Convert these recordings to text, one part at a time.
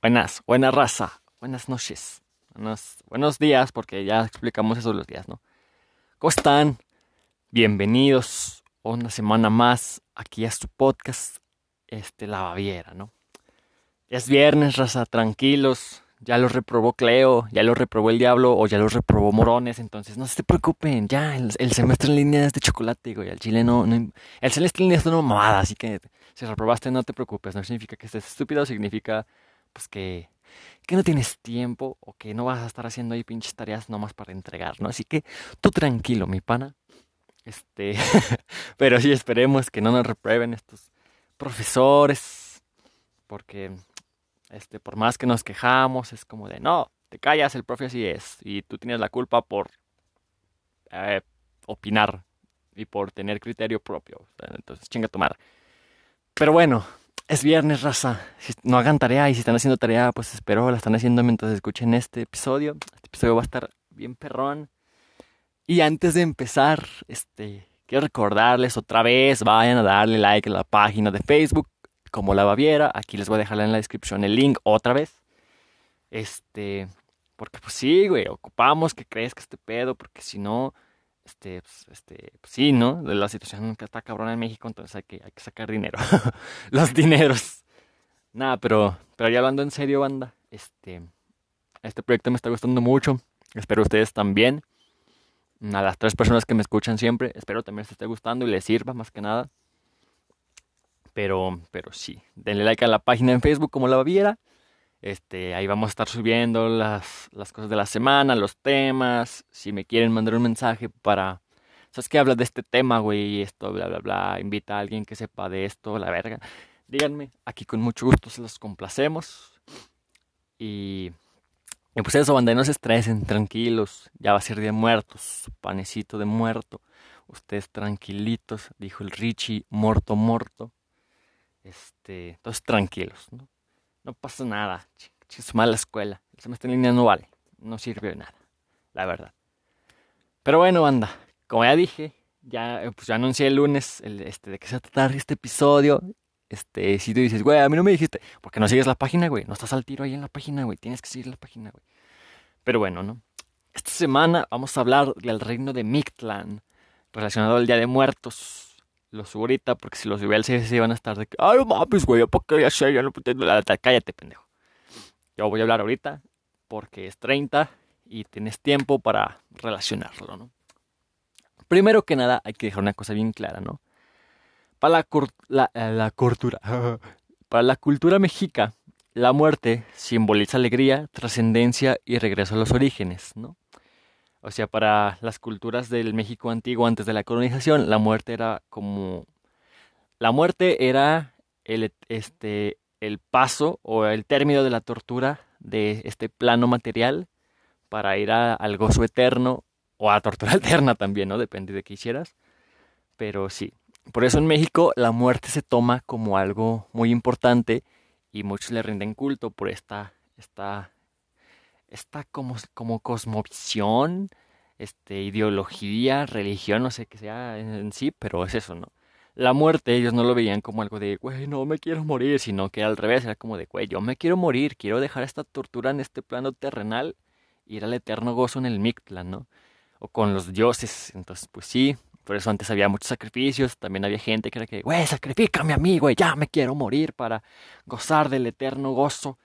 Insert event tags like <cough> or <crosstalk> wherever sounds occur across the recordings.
Buenas, buena raza, buenas noches, buenos, buenos días, porque ya explicamos eso los días, ¿no? ¿Cómo están? Bienvenidos una semana más aquí a su podcast, este, La Baviera, ¿no? Ya es viernes, raza, tranquilos, ya lo reprobó Cleo, ya lo reprobó el diablo o ya lo reprobó Morones, entonces no se preocupen, ya el, semestre en línea es de chocolate, güey, el chile no, el semestre en línea es una mamada, así que si reprobaste no te preocupes, no significa que estés estúpido, significa pues que, que no tienes tiempo o que no vas a estar haciendo ahí pinches tareas nomás para entregar, ¿no? Así que tú tranquilo, mi pana. Este, <laughs> pero sí esperemos que no nos reprueben estos profesores, porque este, por más que nos quejamos, es como de, no, te callas, el profe así es, y tú tienes la culpa por eh, opinar y por tener criterio propio. Entonces, chinga tu madre. Pero bueno, es viernes, raza. Si no hagan tarea y si están haciendo tarea, pues espero la están haciendo mientras escuchen este episodio. Este episodio va a estar bien perrón. Y antes de empezar, este, quiero recordarles otra vez, vayan a darle like a la página de Facebook como La Baviera. Aquí les voy a dejar en la descripción el link otra vez. Este, porque pues sí, güey, ocupamos que crezca este pedo, porque si no, este, pues, este, pues sí, ¿no? La situación que está cabrona en México, entonces hay que, hay que sacar dinero. <laughs> Los dineros. Nada, pero, pero ya hablando en serio, banda, este, este proyecto me está gustando mucho. Espero ustedes también. A las tres personas que me escuchan siempre, espero también les esté gustando y les sirva más que nada. Pero, pero sí, denle like a la página en Facebook como la Baviera. Este, ahí vamos a estar subiendo las, las cosas de la semana, los temas. Si me quieren mandar un mensaje para. ¿Sabes qué? Habla de este tema, güey, esto, bla, bla, bla. Invita a alguien que sepa de esto, la verga. Díganme, aquí con mucho gusto se los complacemos. Y. Y pues eso, banda, no se estresen, tranquilos. Ya va a ser día de muertos, panecito de muerto. Ustedes tranquilitos, dijo el Richie, muerto, muerto. Este, entonces tranquilos, ¿no? No pasa nada. Es mala escuela. El semestre en línea no vale. No sirve de nada. La verdad. Pero bueno, banda. Como ya dije, ya, pues ya anuncié el lunes este, de que se va a este episodio. Este, si tú dices, güey, a mí no me dijiste, porque no sigues la página, güey. No estás al tiro ahí en la página, güey. Tienes que seguir la página, güey. Pero bueno, ¿no? Esta semana vamos a hablar del reino de Mictlan, relacionado al Día de Muertos lo subo ahorita porque si lo subí al CSC van a estar de que, ay, mames, güey, ¿por qué ya sé? Ya no Cállate, pendejo. Yo voy a hablar ahorita porque es 30 y tienes tiempo para relacionarlo, ¿no? Primero que nada, hay que dejar una cosa bien clara, ¿no? Para la, la, la cultura, <laughs> para la cultura mexica, la muerte simboliza alegría, trascendencia y regreso a los orígenes, ¿no? O sea, para las culturas del México antiguo antes de la colonización, la muerte era como... La muerte era el, este, el paso o el término de la tortura de este plano material para ir al gozo eterno o a tortura <laughs> eterna también, ¿no? Depende de qué hicieras. Pero sí, por eso en México la muerte se toma como algo muy importante y muchos le rinden culto por esta, esta esta como, como cosmovisión, este, ideología, religión, no sé qué sea en, sí, pero es eso, ¿no? La muerte ellos no lo veían como algo de, güey, no me quiero morir, sino que al revés, era como de, güey, yo me quiero morir, quiero dejar esta tortura en este plano terrenal y ir al eterno gozo en el Mictlan, ¿no? O con los dioses, entonces, pues sí, por eso antes había muchos sacrificios, también había gente que era que, güey, sacrifícame a mí, güey, ya me quiero morir para gozar del eterno gozo.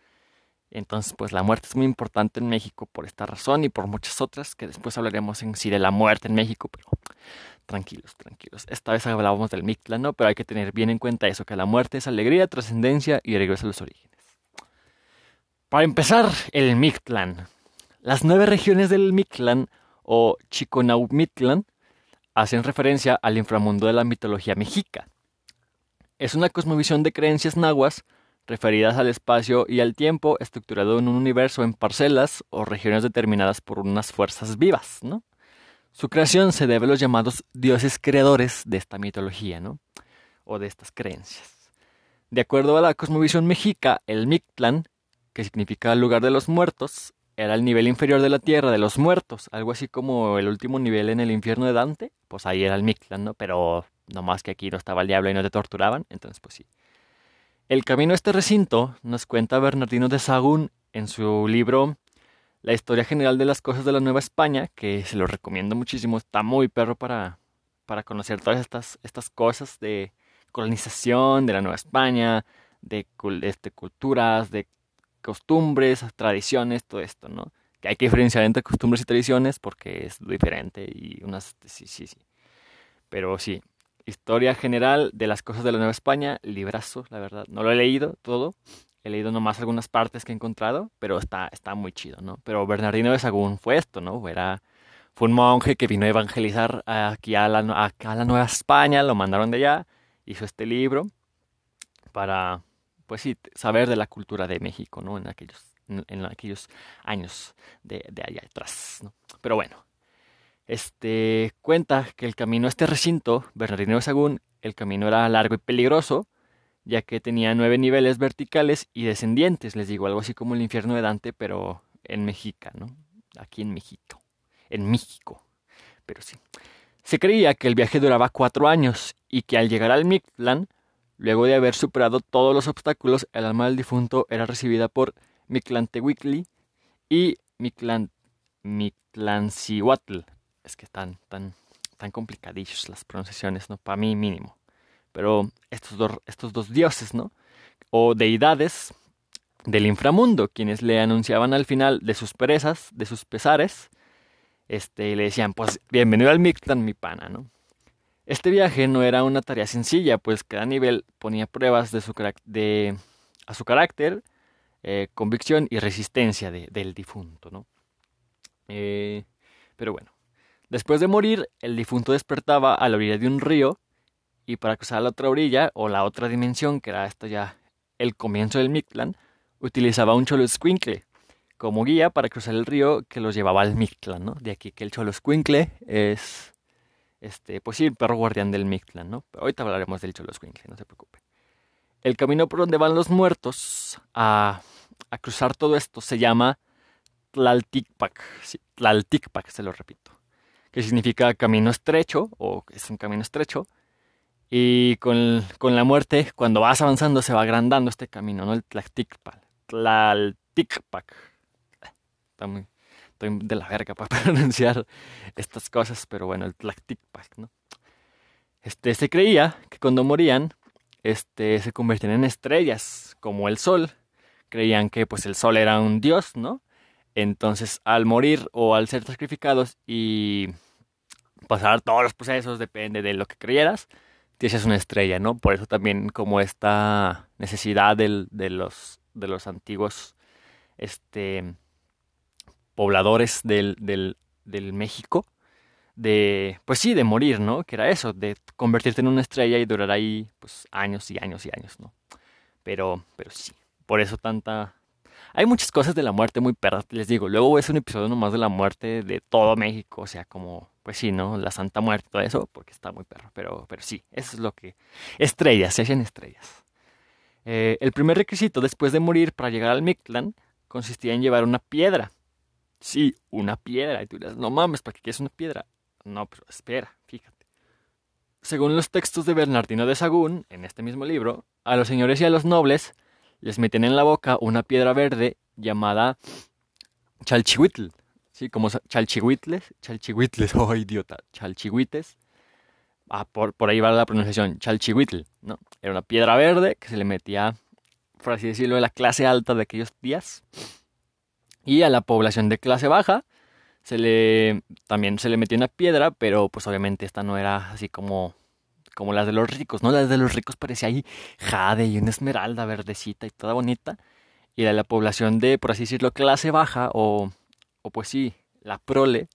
Entonces, pues la muerte es muy importante en México por esta razón y por muchas otras que después hablaremos en sí de la muerte en México, pero tranquilos, tranquilos. Esta vez hablábamos del Mictlán, ¿no? Pero hay que tener bien en cuenta eso, que la muerte es alegría, trascendencia y regreso a los orígenes. Para empezar, el Mictlán. Las nueve regiones del Mictlán o Chiconaumitlán hacen referencia al inframundo de la mitología mexica. Es una cosmovisión de creencias nahuas referidas al espacio y al tiempo estructurado en un universo en parcelas o regiones determinadas por unas fuerzas vivas, ¿no? Su creación se debe a los llamados dioses creadores de esta mitología, ¿no? O de estas creencias. De acuerdo a la cosmovisión mexica, el Mictlán, que significa lugar de los muertos, era el nivel inferior de la tierra de los muertos, algo así como el último nivel en el infierno de Dante, pues ahí era el Mictlán, ¿no? Pero no más que aquí no estaba el diablo y no te torturaban, entonces pues sí. El camino a este recinto nos cuenta Bernardino de Sagún en su libro La historia general de las cosas de la Nueva España, que se lo recomiendo muchísimo, está muy perro para, para conocer todas estas, estas cosas de colonización de la Nueva España, de, este, culturas, de costumbres, tradiciones, todo esto, ¿no? Que hay que diferenciar entre costumbres y tradiciones porque es diferente y unas, sí, sí, sí. Pero sí, historia general de las cosas de la Nueva España, librazo, la verdad. No lo he leído todo, he leído nomás algunas partes que he encontrado, pero está, está muy chido, ¿no? Pero Bernardino de Sagún fue esto, ¿no? Era, fue un monje que vino a evangelizar aquí a la, Nueva España, lo mandaron de allá, hizo este libro para pues sí, saber de la cultura de México, ¿no? En aquellos, en, aquellos años de, de, allá atrás, ¿no? Pero bueno, este cuenta que el camino a este recinto, Bernardino de Sagún, el camino era largo y peligroso, ya que tenía nueve niveles verticales y descendientes, les digo, algo así como el infierno de Dante, pero en México, ¿no? Aquí en México, en México, pero sí. Se creía que el viaje duraba cuatro años y que al llegar al Mictlán Luego de haber superado todos los obstáculos, el alma del difunto era recibida por Mictlantecuhtli y Mictlan, Mictlancihuatl. Es que están tan, tan las pronunciaciones, ¿no? Para mí mínimo. Pero estos dos, estos dos dioses, ¿no? O deidades del inframundo, quienes le anunciaban al final de sus perezas, de sus pesares, este, le decían, pues bienvenido al Mictlan, mi pana, ¿no? Este viaje no era una tarea sencilla, pues cada nivel ponía pruebas de su de, a su carácter, eh, convicción y resistencia del difunto. ¿no? Eh, pero bueno, después de morir, el difunto despertaba a la orilla de un río y para cruzar a la otra orilla o la otra dimensión, que era esto ya el comienzo del Mictlán, utilizaba un cholo squinkle como guía para cruzar el río que los llevaba al Mictlán. ¿no? De aquí que el cholo squinkle es este, pues sí, el perro guardián del Mictlán, ¿no? Pero ahorita hablaremos del Choloscuincle, no se preocupe. El camino por donde van los muertos a, a cruzar todo esto se llama Tlalticpac. Sí, se lo repito. Que significa camino estrecho, o es un camino estrecho. Y con, con la muerte, cuando vas avanzando, se va agrandando este camino, ¿no? El Tlalticpac. Tlalticpac. Está muy, de la verga para <laughs> pronunciar estas cosas, pero bueno, el Tlacticpac, ¿no? Este, se creía que cuando morían, este, se convertían en estrellas, como el sol. Creían que pues el sol era un dios, ¿no? Entonces, al morir o al ser sacrificados y pasar todos los procesos, depende de lo que creyeras, tienes una estrella, ¿no? Por eso también como esta necesidad del, de, los, de los antiguos este, pobladores del, del, del México, de, pues sí, de morir, ¿no? Que era eso, de convertirte en una estrella y durar ahí, pues, años y años y años, ¿no? Pero, pero sí, por eso tanta... Hay muchas cosas de la muerte muy perras, les digo. Luego hacer un episodio nomás de la muerte de todo México, o sea, como, pues sí, ¿no? La Santa Muerte, todo eso, porque está muy perro. Pero, pero sí, eso es lo que... Estrellas, se hacen estrellas. Eh, el primer requisito después de morir para llegar al Mictlán consistía en llevar una piedra Sí, una piedra. Y tú dirás, no mames, ¿para qué quieres una piedra? No, pero espera, fíjate. Según los textos de Bernardino de Sagún, en este mismo libro, a los señores y a los nobles les meten en la boca una piedra verde llamada chalchihuitl. Sí, como chalchihuitles, chalchihuitles, <laughs> oh idiota, chalchihuites. Ah, por, por ahí va la pronunciación, chalchihuitl, ¿no? Era una piedra verde que se le metía, por así decirlo, de la clase alta de aquellos días y a la población de clase baja se le también se le metió una piedra, pero pues obviamente esta no era así como como las de los ricos, ¿no? Las de los ricos parecía ahí jade y una esmeralda verdecita y toda bonita. Y a la población de, por así decirlo, clase baja o, o pues sí, la prole,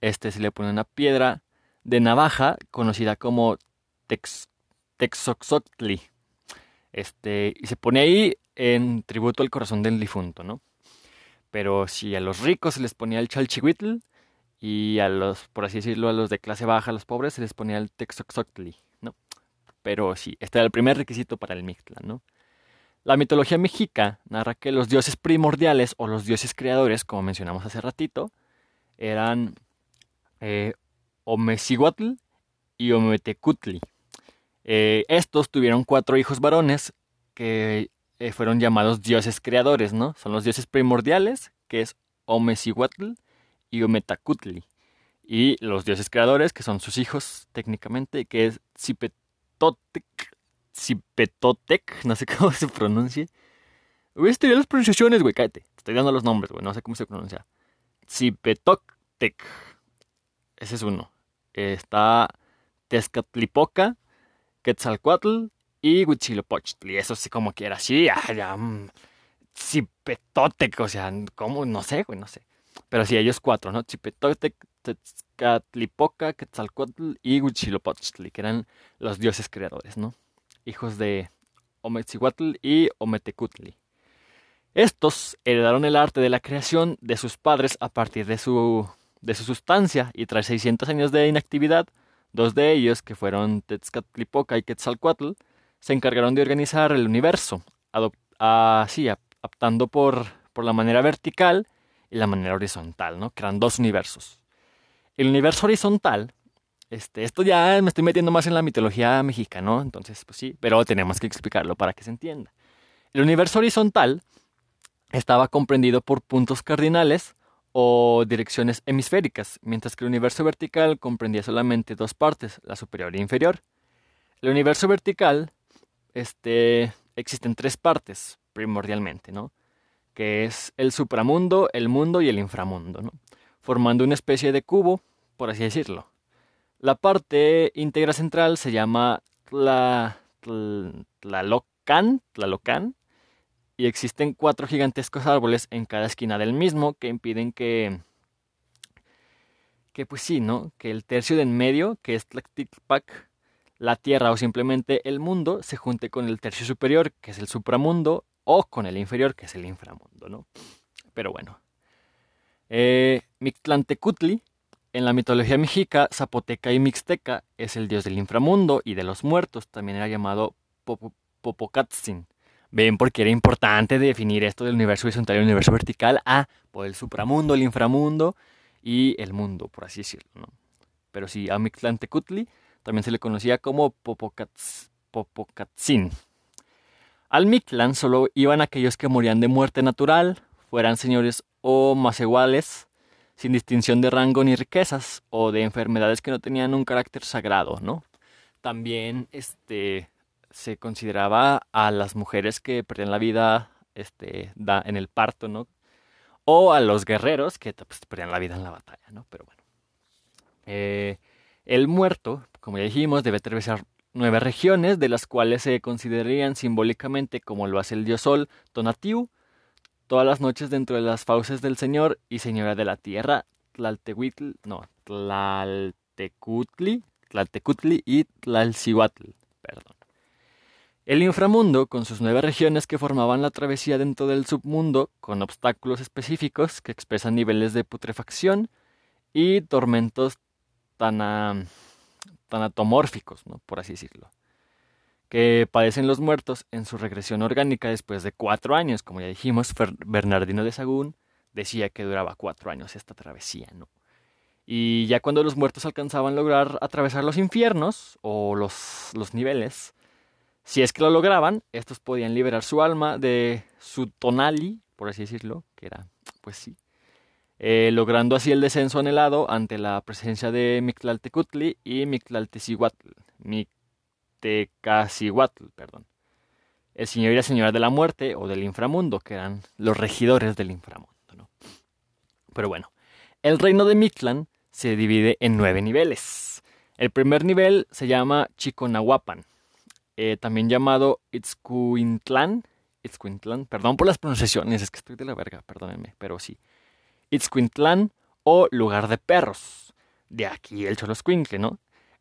este se le pone una piedra de navaja conocida como tex, Texoxotli. Este, y se pone ahí en tributo al corazón del difunto, ¿no? Pero si a los ricos se les ponía el chalchihuitl y a los, por así decirlo, a los de clase baja, a los pobres, se les ponía el texoxoctli, ¿no? Pero sí, este era el primer requisito para el Mictlán, ¿no? La mitología mexica narra que los dioses primordiales o los dioses creadores, como mencionamos hace ratito, eran eh, y Ometecutli. Eh, estos tuvieron cuatro hijos varones que eh, fueron llamados dioses creadores, ¿no? Son los dioses primordiales, que es Omecihuatl y Ometacutli. Y los dioses creadores, que son sus hijos técnicamente, que es Zipetotec, Zipetotec, <laughs> no sé cómo se pronuncia. Voy a estudiar las pronunciaciones, güey, cállate. Estoy dando los nombres, güey, no sé cómo se pronuncia. Zipetotec. Ese es uno. Está Tezcatlipoca, Quetzalcoatl y Huitzilopochtli. Eso sí, como quiera. Sí, <laughs> ya, ya. O sea, ¿cómo? No sé, güey, no sé. Pero sí, ellos cuatro, ¿no? Zipetotec, Tezcatlipoca, Quetzalcoatl y Huitzilopochtli, que eran los dioses creadores, ¿no? Hijos de Ometzihuatl y Ometecutli. Estos heredaron el arte de la creación de sus padres a partir de su, de su sustancia y tras 600 años de inactividad, dos de ellos, que fueron Tezcatlipoca y Quetzalcoatl, se encargaron de organizar el universo, así, optando por, por la manera vertical y la manera horizontal, ¿no? Que eran dos universos. El universo horizontal, este, esto ya me estoy metiendo más en la mitología mexicana, ¿no? Entonces, pues sí, pero tenemos que explicarlo para que se entienda. El universo horizontal estaba comprendido por puntos cardinales o direcciones hemisféricas, mientras que el universo vertical comprendía solamente dos partes, la superior e inferior. El universo vertical este, existen tres partes, primordialmente, ¿no? Que es el supramundo, el mundo y el inframundo, ¿no? Formando una especie de cubo, por así decirlo. La parte íntegra central se llama la Tlalocan, Tlalocan, y existen cuatro gigantescos árboles en cada esquina del mismo que impiden que que pues sí, ¿no? Que el tercio de en medio, que es Tlacticpac, la Tierra o simplemente el mundo, se junte con el tercio superior, que es el supramundo, o con el inferior, que es el inframundo, ¿no? Pero bueno. Eh, Mictlantecutli, en la mitología mexica, zapoteca y mixteca, es el dios del inframundo y de los muertos. También era llamado Popocatzin. Ven porque era importante definir esto del universo horizontal y el universo vertical a por el supramundo, el inframundo y el mundo, por así decirlo. Pero sí, a Mictlantecutli también se le conocía como Popocatzin. Al Mictlan solo iban aquellos que morían de muerte natural, fueran señores o iguales, sin distinción de rango ni riquezas, o de enfermedades que no tenían un carácter sagrado, ¿no? También, este, se consideraba a las mujeres que perdían la vida este, en el parto, ¿no? O a los guerreros que pues, perdían la vida en la batalla, ¿no? Pero bueno. Eh, el muerto, como ya dijimos, debe atravesar nueve regiones, de las cuales se considerarían simbólicamente como lo hace el dios Sol, Tonatiu, todas las noches dentro de las fauces del Señor y Señora de la Tierra, Tlaltehuitl, no, Tlaltecutli, Tlaltecutli y Tlalcihuatl, perdón. El inframundo, con sus nueve regiones que formaban la travesía dentro del submundo, con obstáculos específicos que expresan niveles de putrefacción y tormentos tan, tanatomórficos, ¿no? por así decirlo, que padecen los muertos en su regresión orgánica después de cuatro años. Como ya dijimos, Bernardino de Sagún decía que duraba cuatro años esta travesía, ¿no? Y ya cuando los muertos alcanzaban lograr atravesar los infiernos o los, los niveles, si es que lo lograban, estos podían liberar su alma de su tonali, por así decirlo, que era, pues sí, eh, logrando así el descenso anhelado ante la presencia de Mictlaltecutli y Mictlaltecihuatl, Mictecacihuatl, perdón, el señor y la señora de la muerte o del inframundo, que eran los regidores del inframundo. ¿no? Pero bueno, el reino de Mictlan se divide en nueve niveles. El primer nivel se llama Chiconahuapan, eh, también llamado Itzcuintlan. Itzcuintlan, perdón por las pronunciaciones, es que estoy de la verga, perdónenme, pero sí. Itzcuintlan o lugar de perros. De aquí el Choloscuincle, ¿no?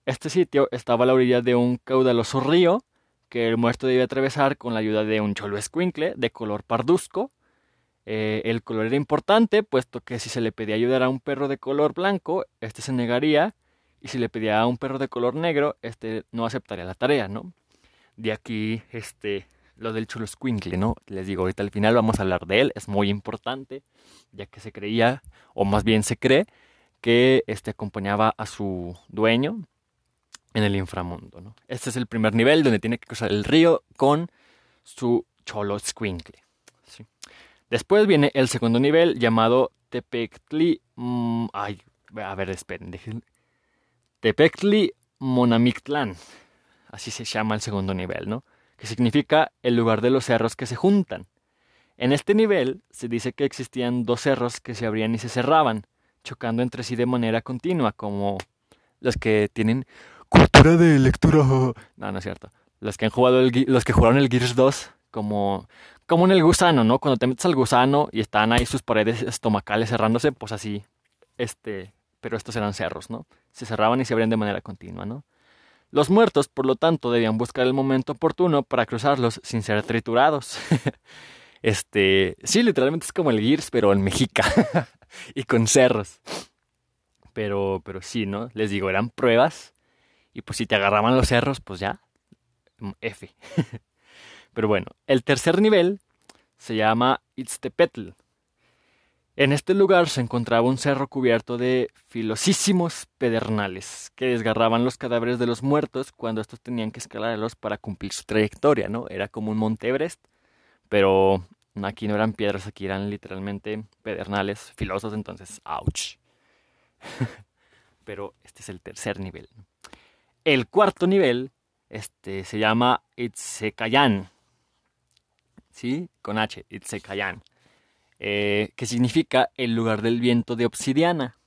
Este sitio estaba a la orilla de un caudaloso río que el muerto debía atravesar con la ayuda de un cholo escuincle de color parduzco. Eh, el color era importante, puesto que si se le pedía ayudar a un perro de color blanco, este se negaría, y si le pedía a un perro de color negro, este no aceptaría la tarea, ¿no? de aquí este lo del Chulo Squinkle, ¿no? Les digo, ahorita al final vamos a hablar de él, es muy importante, ya que se creía, o más bien se cree, que este acompañaba a su dueño en el inframundo, ¿no? Este es el primer nivel donde tiene que cruzar el río con su cholo squinkle. Después viene el segundo nivel llamado Tepectli. Mm, ay, a ver, esperen, Tepectli Monamictlán. Así se llama el segundo nivel, ¿no? Que significa el lugar de los cerros que se juntan. En este nivel se dice que existían dos cerros que se abrían y se cerraban, chocando entre sí de manera continua, como los que tienen cultura de lectura. No, no es cierto. Los que han jugado los que jugaron el Gears 2, como, como en el gusano, ¿no? Cuando te metes al gusano y están ahí sus paredes estomacales cerrándose, pues así, este, pero estos eran cerros, ¿no? Se cerraban y se abrían de manera continua, ¿no? Los muertos, por lo tanto, debían buscar el momento oportuno para cruzarlos sin ser triturados. <laughs> este, sí, literalmente es como el Gears, pero en Mexica <laughs> y con cerros. Pero, pero sí, ¿no? Les digo, eran pruebas y pues si te agarraban los cerros, pues ya, mm, F. <laughs> Pero bueno, el tercer nivel se llama Itztepetl. En este lugar se encontraba un cerro cubierto de filosísimos pedernales que desgarraban los cadáveres de los muertos cuando estos tenían que escalarlos para cumplir su trayectoria, ¿no? Era como un Monte Everest, pero aquí no eran piedras, aquí eran literalmente pedernales filosos, entonces, ouch. <laughs> pero este es el tercer nivel. El cuarto nivel este, se llama Itzekayan. ¿Sí? Con H, Itzekayan. Eh, que significa el lugar del viento de obsidiana.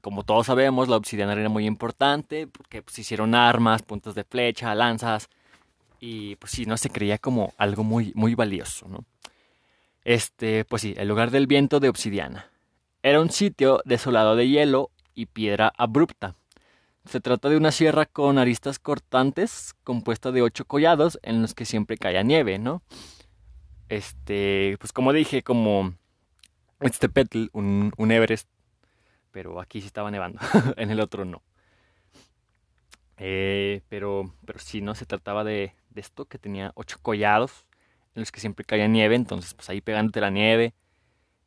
Como todos sabemos, la obsidiana era muy importante porque pues, hicieron armas, puntos de flecha, lanzas y pues sí, no se creía como algo muy, muy valioso, ¿no? Este, pues sí, el lugar del viento de obsidiana. Era un sitio desolado de hielo y piedra abrupta. Se trata de una sierra con aristas cortantes, compuesta de ocho collados en los que siempre caía nieve, ¿no? Este, pues como dije, como este Petl, un, un Everest, pero aquí sí estaba nevando, <laughs> en el otro no. Eh, pero, pero sí, ¿no? Se trataba de, de esto, que tenía ocho collados en los que siempre caía nieve, entonces pues ahí pegándote la nieve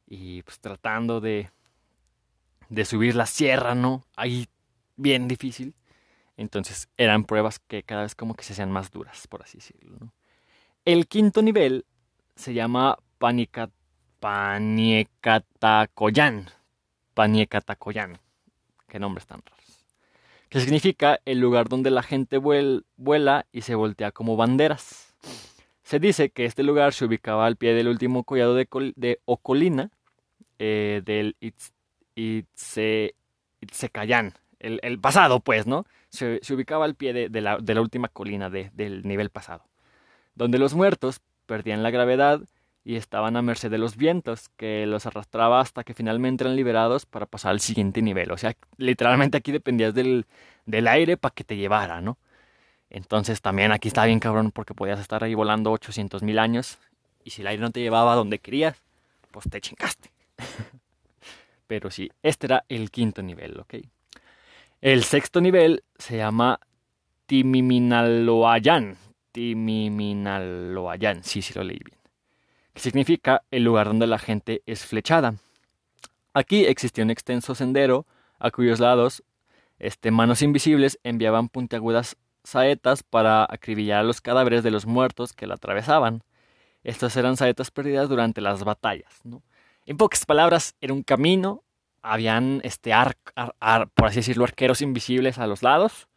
y pues tratando de, de subir la sierra, ¿no? Ahí bien difícil. Entonces eran pruebas que cada vez como que se hacían más duras, por así decirlo. El quinto nivel se llama Panicat Paniecatacoyan. Paniecatacoyan. Qué nombres tan raros. Que significa el lugar donde la gente vuela y se voltea como banderas. Se dice que este lugar se ubicaba al pie del último collado de, de Ocolina eh, del Itzecayan, el, pasado, pues, ¿no? Se, ubicaba al pie de, la, última colina del nivel pasado, donde los muertos perdían la gravedad y estaban a merced de los vientos, que los arrastraba hasta que finalmente eran liberados para pasar al siguiente nivel. O sea, literalmente aquí dependías del, del aire para que te llevara, ¿no? Entonces también aquí está bien cabrón porque podías estar ahí volando 800 mil años y si el aire no te llevaba a donde querías, pues te chingaste. <laughs> Pero sí, este era el quinto nivel, ¿ok? El sexto nivel se llama Timiminaloayan. Timiminaloayan, sí, sí lo leí bien. Que significa el lugar donde la gente es flechada. Aquí existía un extenso sendero a cuyos lados este, manos invisibles enviaban puntiagudas saetas para acribillar a los cadáveres de los muertos que la atravesaban. Estas eran saetas perdidas durante las batallas. En pocas palabras, era un camino habían, este, por así decirlo, arqueros invisibles a los lados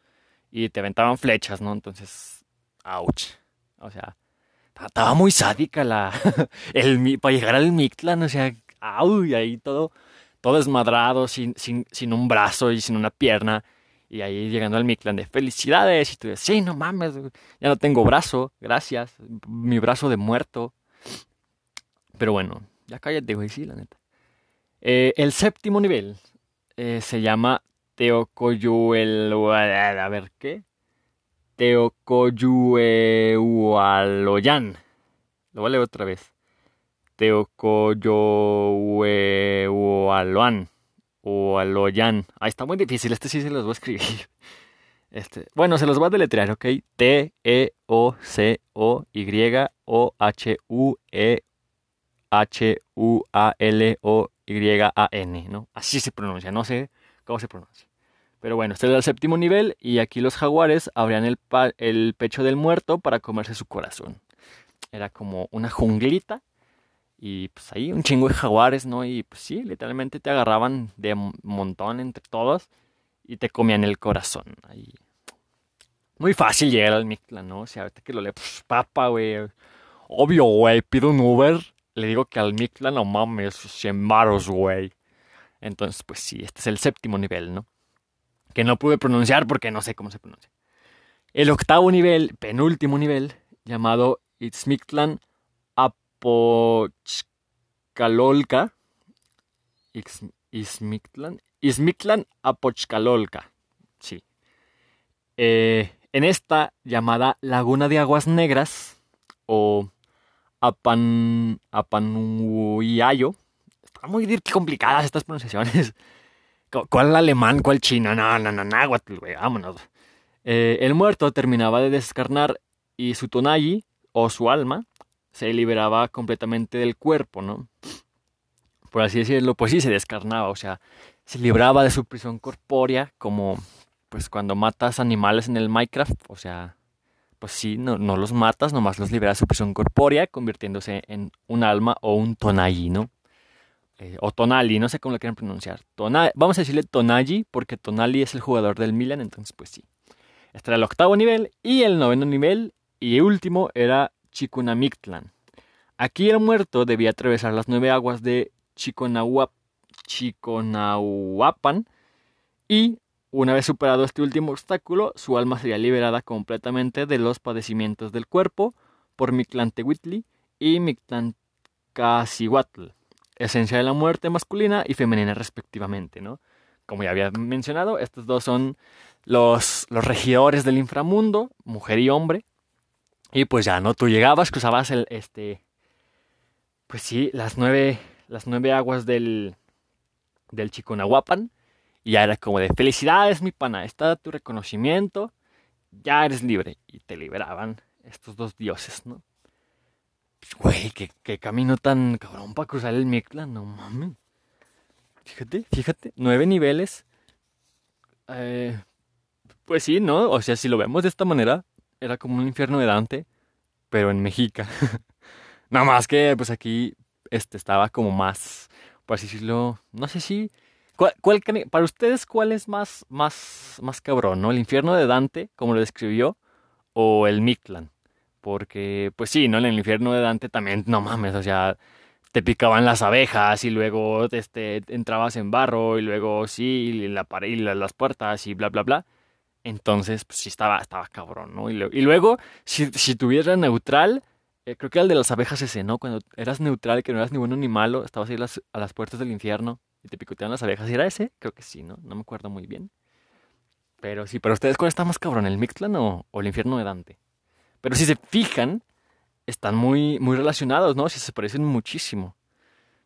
y te aventaban flechas, ¿no? Entonces, ouch. O sea, estaba muy sádica la, <laughs> el, para llegar al Mictlan, o sea, y ahí todo, todo desmadrado, sin, sin, sin un brazo y sin una pierna. Y ahí llegando al Mictlan de felicidades. Y tú dices, sí, no mames, ya no tengo brazo, gracias. Mi brazo de muerto. Pero bueno, ya cállate, güey, sí, la neta. Eh, el séptimo nivel eh, se llama Teocoyuel... A ver, ¿qué? Teocoyuehualoyan. Lo voy a leer otra vez. Teocoyuehualoan. O Aloyan. Ah, está muy difícil. Este sí se los voy a escribir. <laughs> Este, bueno, se los voy a deletrear, ¿ok? T-E-O-C-O-Y-O-H-U-E H-U-A-L-O-Y-A-N, ¿no? Así se pronuncia, no sé cómo se pronuncia. Pero bueno, este es el séptimo nivel y aquí los jaguares abrían el, pecho del muerto para comerse su corazón. Era como una junglita y pues ahí un chingo de jaguares, ¿no? Y pues sí, literalmente te agarraban de montón entre todos y te comían el corazón. Ahí. Muy fácil llegar al Mictlan, ¿no? O sea, ahorita que lo leo, pues papa, güey. Obvio, güey, pido un Uber. Le digo que al Mictlan, no mames, 100 maros, güey. Entonces, pues sí, este es el séptimo nivel, ¿no? Que no pude pronunciar porque no sé cómo se pronuncia. El octavo nivel, penúltimo nivel, llamado Itzmictlan Apochkalolka. Izmictlan. Izmictlan Apochkalolka. Sí. Eh, en esta llamada Laguna de Aguas Negras o Apan, Apanuyayo. Están muy complicadas estas pronunciaciones. <laughs> ¿Cuál alemán? ¿Cuál chino? No, no, no, náhuatl, güey, vámonos. Eh, el muerto terminaba de descarnar y su tonayi, o su alma, se liberaba completamente del cuerpo, ¿no? Por así decirlo, pues sí se descarnaba, o sea, se libraba de su prisión corpórea como pues cuando matas animales en el Minecraft, o sea, pues sí, no, no los matas, nomás los liberas de su prisión corpórea, convirtiéndose en un alma o un tonayi, ¿no? Eh, o Tonali, no sé cómo lo quieren pronunciar. vamos a decirle Tonali porque Tonali es el jugador del Milan, entonces pues sí. Este era el octavo nivel y el noveno nivel y último era Chikunamictlan. Aquí el muerto debía atravesar las nueve aguas de Chiconahuapan y una vez superado este último obstáculo, su alma sería liberada completamente de los padecimientos del cuerpo por Mictlantehuitli y Mictlancasihuatl esencia de la muerte masculina y femenina respectivamente, ¿no? Como ya había mencionado, estos dos son los, los regidores del inframundo, mujer y hombre. Y pues ya, ¿no? Tú llegabas, cruzabas el, este, pues sí, las nueve, las nueve aguas del, del Chiconahuapan. Y ya era como de felicidades, mi pana, está tu reconocimiento, ya eres libre. Y te liberaban estos dos dioses, ¿no? Güey, qué, camino tan cabrón para cruzar el Mictlan, no mames. Fíjate, fíjate, nueve niveles. Eh, pues sí, ¿no? O sea, si lo vemos de esta manera, era como un infierno de Dante, pero en México. <laughs> Nada más que, pues aquí, este, estaba como más, por así decirlo, no sé si... ¿cuál, para ustedes, ¿cuál es más, más, más cabrón, no? ¿El infierno de Dante, como lo describió, o el Mictlan? Porque, pues sí, ¿no? En el infierno de Dante también, no mames, o sea, te picaban las abejas y luego este, entrabas en barro y luego sí, la pared, las puertas y bla, bla, bla. Entonces, pues sí estaba, estaba cabrón, ¿no? Y, luego, si, si tuvieras neutral, eh, creo que era el de las abejas ese, ¿no? Cuando eras neutral, que no eras ni bueno ni malo, estabas ahí las, a las puertas del infierno y te picoteaban las abejas. ¿Y era ese? Creo que sí, ¿no? No me acuerdo muy bien. Pero sí, pero ustedes, ¿cuál está más cabrón? ¿El Mictlan o el infierno de Dante? Pero si se fijan, están muy, muy relacionados, ¿no? Si se parecen muchísimo.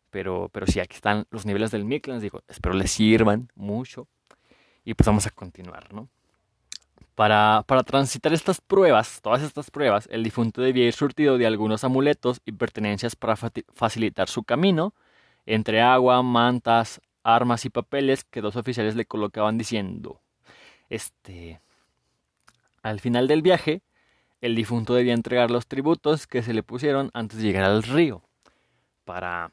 Pero, pero sí, aquí están los niveles del Miklan, digo, espero les sirvan mucho. Y pues vamos a continuar, ¿no? Para, para, transitar estas pruebas, todas estas pruebas, el difunto debía ir surtido de algunos amuletos y pertenencias para facilitar su camino, entre agua, mantas, armas y papeles que dos oficiales le colocaban diciendo, este, al final del viaje, el difunto debía entregar los tributos que se le pusieron antes de llegar al río. Para,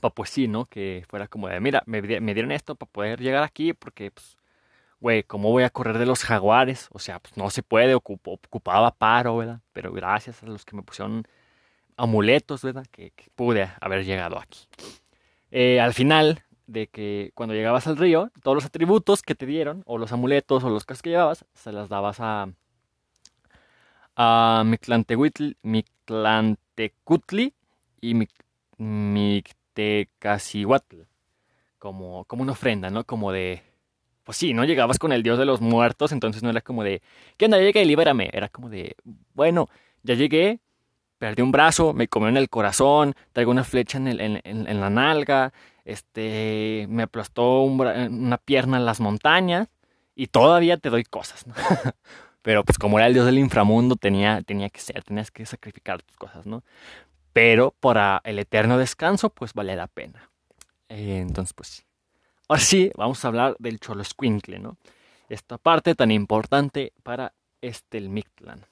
para pues sí, ¿no? Que fuera como de, mira, me, dieron esto para poder llegar aquí porque, pues, güey, ¿cómo voy a correr de los jaguares? O sea, pues no se puede, ocupaba paro, ¿verdad? Pero gracias a los que me pusieron amuletos, ¿verdad? Que, pude haber llegado aquí. Eh, al final de que cuando llegabas al río, todos los atributos que te dieron, o los amuletos, o los cascos que llevabas, se las dabas a, a Mictlantecutli y Mictecacihuatl. Como, como una ofrenda, ¿no? Como de. Pues sí, no llegabas con el dios de los muertos, entonces no era como de. ¿Qué onda? Llegué y libérame. Era como de. Bueno, ya llegué, perdí un brazo, me comió en el corazón, traigo una flecha en, el, la nalga, este, me aplastó una pierna en las montañas y todavía te doy cosas, ¿no? <laughs> Pero pues como era el dios del inframundo, tenía, tenía que ser, tenías que sacrificar tus cosas, ¿no? Pero para el eterno descanso, pues vale la pena. Eh, entonces, pues sí. Ahora sí, vamos a hablar del Cholo Squinkle, ¿no? Esta parte tan importante para este el Mictlan.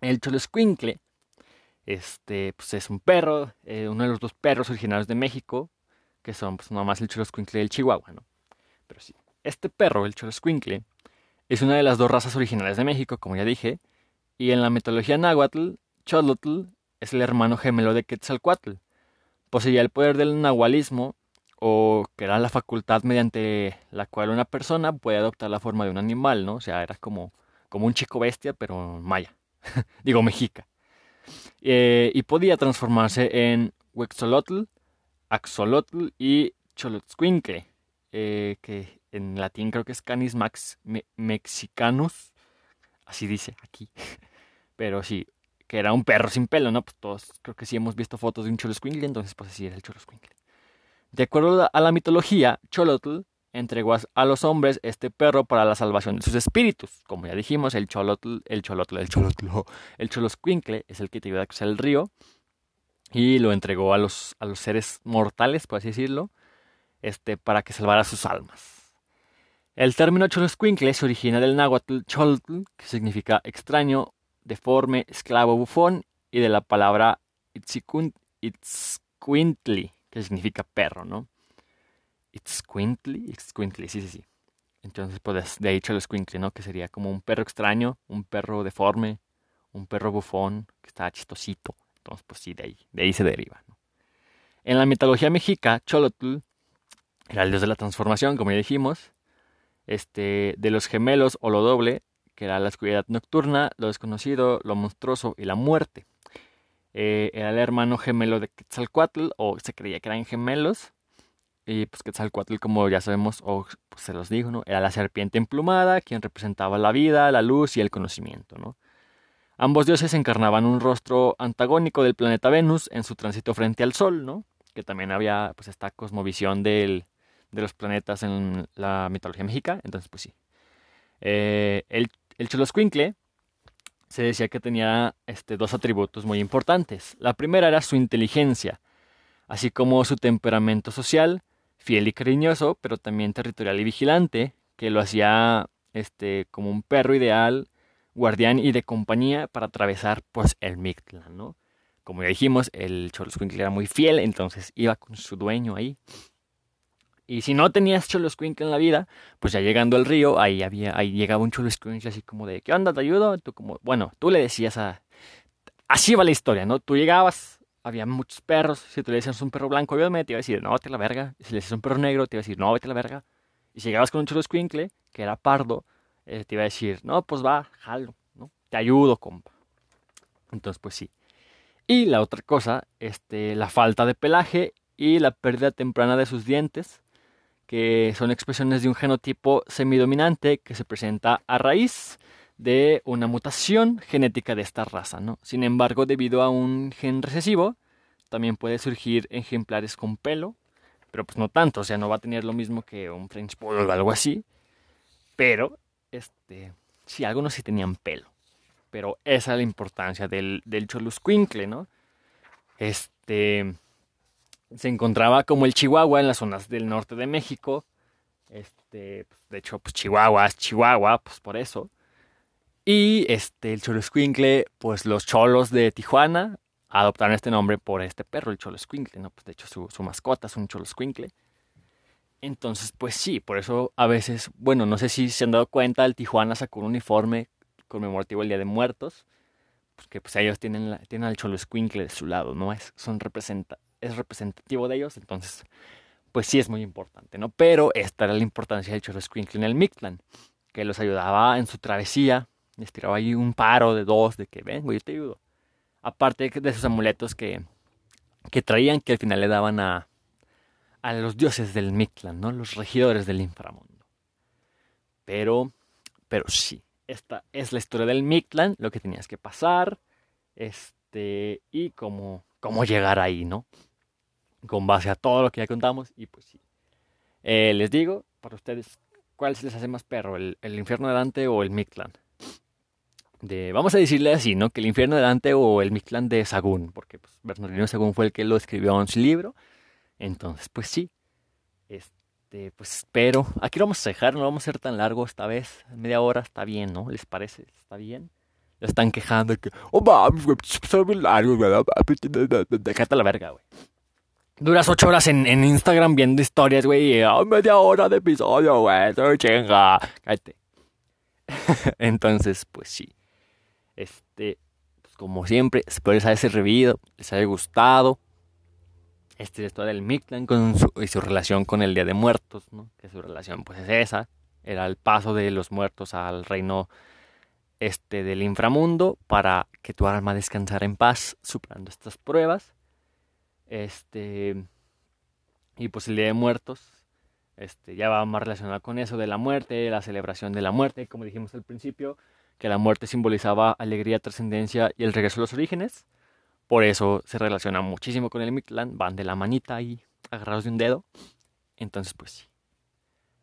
El Cholo Squinkle Este, pues es un perro, eh, uno de los dos perros originarios de México, que son pues nomás el Choloscuincle y el Chihuahua, ¿no? Pero sí, este perro, el Choloscuincle, es una de las dos razas originales de México, como ya dije, y en la mitología náhuatl, Cholotl es el hermano gemelo de Quetzalcoatl. Poseía el poder del nahualismo, o que era la facultad mediante la cual una persona puede adoptar la forma de un animal, ¿no? O sea, era como, como un chico bestia, pero maya, <laughs> digo mexica. Eh, y podía transformarse en Huexolotl, Axolotl y Cholotzcuincle, eh, que en latín creo que es Canis max mexicanus, así dice aquí. <laughs> Pero sí, que era un perro sin pelo, ¿no? Pues todos creo que sí hemos visto fotos de un Choloscuincle, entonces pues así era el Choloscuincle. De acuerdo a la mitología, Cholotl entregó a los hombres este perro para la salvación de sus espíritus. Como ya dijimos, el Cholotl, el Cholotl, el Cholotl, el Choloscuincle es el que te ayuda a cruzar el río y lo entregó a los, a los seres mortales, por así decirlo, este, para que salvara sus almas. El término Choloscuincle se origina del náhuatl Cholotl, que significa extraño, deforme, esclavo, bufón, y de la palabra Itzcuintli, que significa perro, ¿no? Itzcuintli, Itzcuintli, sí, sí, sí. Entonces, pues de ahí Choloscuincle, ¿no? Que sería como un perro extraño, un perro deforme, un perro bufón, que está chistosito. Entonces, pues sí, de ahí, de ahí se deriva. En la mitología mexica, Cholotl era el dios de la transformación, como ya dijimos, este, de los gemelos o lo doble, que era la oscuridad nocturna, lo desconocido, lo monstruoso y la muerte. Eh, era el hermano gemelo de Quetzalcoatl, o se creía que eran gemelos. Y pues Quetzalcoatl, como ya sabemos, o pues, se los digo, ¿no? Era la serpiente emplumada, quien representaba la vida, la luz y el conocimiento, ¿no? Ambos dioses encarnaban un rostro antagónico del planeta Venus en su tránsito frente al Sol, ¿no? Que también había pues esta cosmovisión del, de los planetas en la mitología mexica, entonces pues sí. Eh, el, el Choloscuincle se decía que tenía este, dos atributos muy importantes. La primera era su inteligencia, así como su temperamento social, fiel y cariñoso, pero también territorial y vigilante, que lo hacía este, como un perro ideal guardián y de compañía para atravesar pues el Mictlán, ¿no? Como ya dijimos, el Choloscuincle era muy fiel, entonces iba con su dueño ahí. Y si no tenías Choloscuincle en la vida, pues ya llegando al río, ahí había, ahí llegaba un Choloscuincle así como de, ¿qué onda? ¿Te ayudo? Tú como, bueno, tú le decías a... Así va la historia, ¿no? Tú llegabas, había muchos perros, si tú le decías un perro blanco, obviamente te iba a decir, no, vete a la verga. Si le decías un perro negro, te iba a decir, no, vete a la verga. Y si llegabas con un Choloscuincle, que era pardo, eh, te iba a decir, no, pues va, jalo, ¿no? Te ayudo, compa. Entonces, pues sí. Y la otra cosa, este, la falta de pelaje y la pérdida temprana de sus dientes, que son expresiones de un genotipo semidominante que se presenta a raíz de una mutación genética de esta raza, ¿no? Sin embargo, debido a un gen recesivo, también puede surgir ejemplares con pelo, pero pues no tanto, o sea, no va a tener lo mismo que un French Bulldog o algo así, pero este, sí, algunos sí tenían pelo. Pero esa es la importancia del, del Choluscuincle, ¿no? Este, se encontraba como el Chihuahua en las zonas del norte de México. Este, pues, de hecho, pues Chihuahua es Chihuahua, pues por eso. Y este, el Choluscuincle, pues los cholos de Tijuana adoptaron este nombre por este perro, el Choluscuincle, ¿no? Pues de hecho su, su mascota es un Choluscuincle. Entonces, pues sí, por eso a veces, bueno, no sé si se han dado cuenta, el Tijuana sacó un uniforme conmemorativo el Día de Muertos, porque pues ellos tienen, la, tienen al de su lado, ¿no? Es, son representa, es representativo de ellos, entonces, pues sí es muy importante, ¿no? Pero esta era la importancia del Cholo Squinkle en el Mictlan, que los ayudaba en su travesía, les tiraba ahí un paro de dos, de que vengo, yo te ayudo. Aparte de esos amuletos que, que traían, que al final le daban a, a los dioses del Mictlan, ¿no? Los regidores del inframundo. Pero, pero sí, esta es la historia del Mictlan, lo que tenías que pasar, este, y cómo, cómo llegar ahí, ¿no? Con base a todo lo que ya contamos, y pues sí. Eh, les digo, para ustedes, ¿cuál se les hace más perro, el, el infierno de Dante o el Mictlan? De, vamos a decirle así, ¿no? Que el infierno de Dante o el Mictlan de Sagún, porque pues, Bernardino Sagún fue el que lo escribió en su libro, entonces, pues sí. Este, pues espero. Aquí lo vamos a dejar, no vamos a ser tan largo esta vez. Media hora está bien, ¿no? ¿Les parece? ¿Está bien? están quejando que, oh mames, güey, largos, güey. Déjate la verga, güey. Duras ocho horas en, en Instagram viendo historias, güey, oh, media hora de episodio, güey, soy chinga. Cállate. <laughs> Entonces, pues sí. Este, pues como siempre, espero les haya servido, les haya gustado. Este es todo del Mictlan con su, y su relación con el Día de Muertos, ¿no? Que su relación, pues es esa. Era el paso de los muertos al reino este del inframundo para que tu alma descansara en paz superando estas pruebas. Este y pues el Día de Muertos este ya va más relacionado con eso de la muerte, la celebración de la muerte, como dijimos al principio, que la muerte simbolizaba alegría, trascendencia y el regreso a los orígenes. Por eso se relaciona muchísimo con el Mictlán, van de la manita ahí agarrados de un dedo. Entonces, pues sí.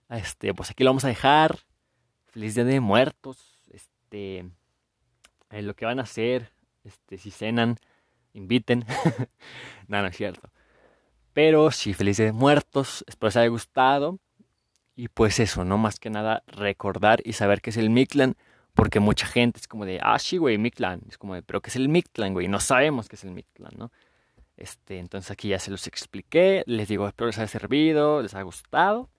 Este, pues aquí lo vamos a dejar. Feliz Día de Muertos este, eh, lo que van a hacer, este, si cenan, inviten. <laughs> no, no es cierto. Pero sí, felices muertos, espero les haya gustado. Y pues eso, no más que nada recordar y saber qué es el Mictlan, porque mucha gente es como de, ah, sí, güey, Mictlan. Es como de, pero ¿qué es el Mictlan, güey? No sabemos qué es el Mictlan, ¿no? Este, entonces aquí ya se los expliqué. Les digo, espero les haya servido, les haya gustado.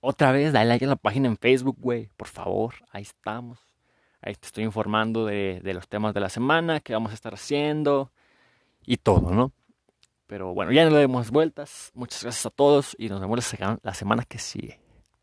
Otra vez, dale like a la página en Facebook, güey. Por favor, ahí estamos. Ahí te estoy informando de, de, los temas de la semana, qué vamos a estar haciendo y todo, ¿no? Pero bueno, ya no le demos vueltas. Muchas gracias a todos y nos vemos la semana que sigue.